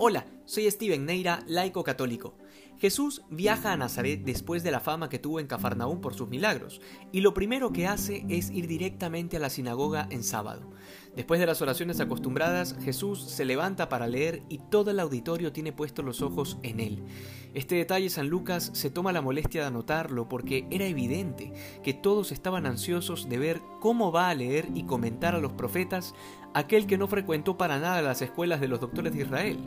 Hola, soy Steven Neira, laico católico. Jesús viaja a Nazaret después de la fama que tuvo en Cafarnaúm por sus milagros, y lo primero que hace es ir directamente a la sinagoga en sábado. Después de las oraciones acostumbradas, Jesús se levanta para leer y todo el auditorio tiene puestos los ojos en él. Este detalle San Lucas se toma la molestia de anotarlo porque era evidente que todos estaban ansiosos de ver cómo va a leer y comentar a los profetas aquel que no frecuentó para nada las escuelas de los doctores de Israel.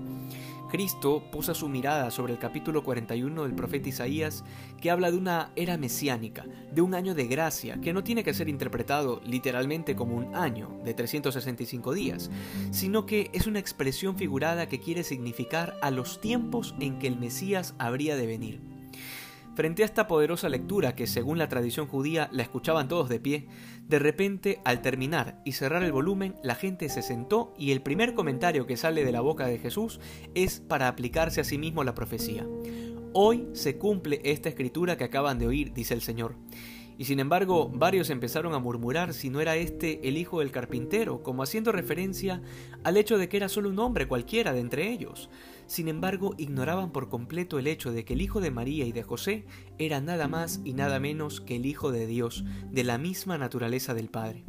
Cristo posa su mirada sobre el capítulo 41 del profeta Isaías, que habla de una era mesiánica, de un año de gracia, que no tiene que ser interpretado literalmente como un año de 365 días, sino que es una expresión figurada que quiere significar a los tiempos en que el Mesías habría de venir. Frente a esta poderosa lectura que según la tradición judía la escuchaban todos de pie, de repente al terminar y cerrar el volumen la gente se sentó y el primer comentario que sale de la boca de Jesús es para aplicarse a sí mismo la profecía. Hoy se cumple esta escritura que acaban de oír, dice el Señor. Y sin embargo, varios empezaron a murmurar si no era este el hijo del carpintero, como haciendo referencia al hecho de que era solo un hombre cualquiera de entre ellos. Sin embargo, ignoraban por completo el hecho de que el hijo de María y de José era nada más y nada menos que el Hijo de Dios, de la misma naturaleza del Padre.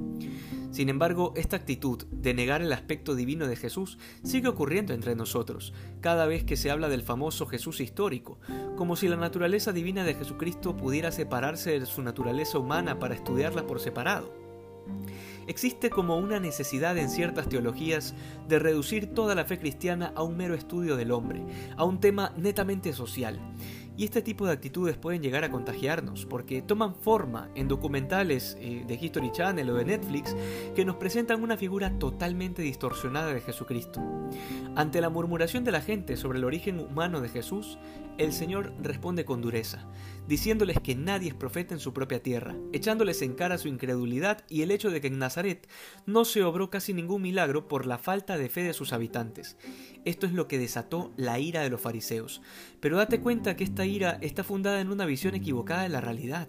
Sin embargo, esta actitud de negar el aspecto divino de Jesús sigue ocurriendo entre nosotros, cada vez que se habla del famoso Jesús histórico, como si la naturaleza divina de Jesucristo pudiera separarse de su naturaleza humana para estudiarla por separado. Existe como una necesidad en ciertas teologías de reducir toda la fe cristiana a un mero estudio del hombre, a un tema netamente social, este tipo de actitudes pueden llegar a contagiarnos porque toman forma en documentales eh, de History Channel o de Netflix que nos presentan una figura totalmente distorsionada de Jesucristo. Ante la murmuración de la gente sobre el origen humano de Jesús, el Señor responde con dureza, diciéndoles que nadie es profeta en su propia tierra, echándoles en cara su incredulidad y el hecho de que en Nazaret no se obró casi ningún milagro por la falta de fe de sus habitantes. Esto es lo que desató la ira de los fariseos. Pero date cuenta que esta está fundada en una visión equivocada de la realidad.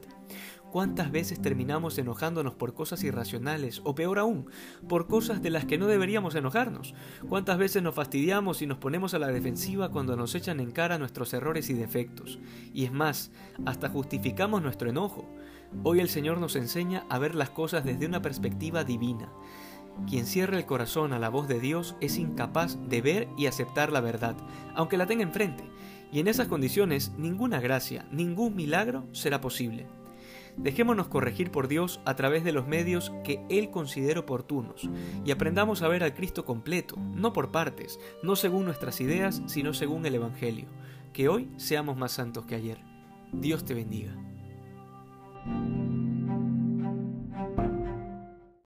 ¿Cuántas veces terminamos enojándonos por cosas irracionales o peor aún, por cosas de las que no deberíamos enojarnos? ¿Cuántas veces nos fastidiamos y nos ponemos a la defensiva cuando nos echan en cara nuestros errores y defectos? Y es más, hasta justificamos nuestro enojo. Hoy el Señor nos enseña a ver las cosas desde una perspectiva divina. Quien cierra el corazón a la voz de Dios es incapaz de ver y aceptar la verdad, aunque la tenga enfrente, y en esas condiciones ninguna gracia, ningún milagro será posible. Dejémonos corregir por Dios a través de los medios que Él considere oportunos y aprendamos a ver al Cristo completo, no por partes, no según nuestras ideas, sino según el Evangelio. Que hoy seamos más santos que ayer. Dios te bendiga.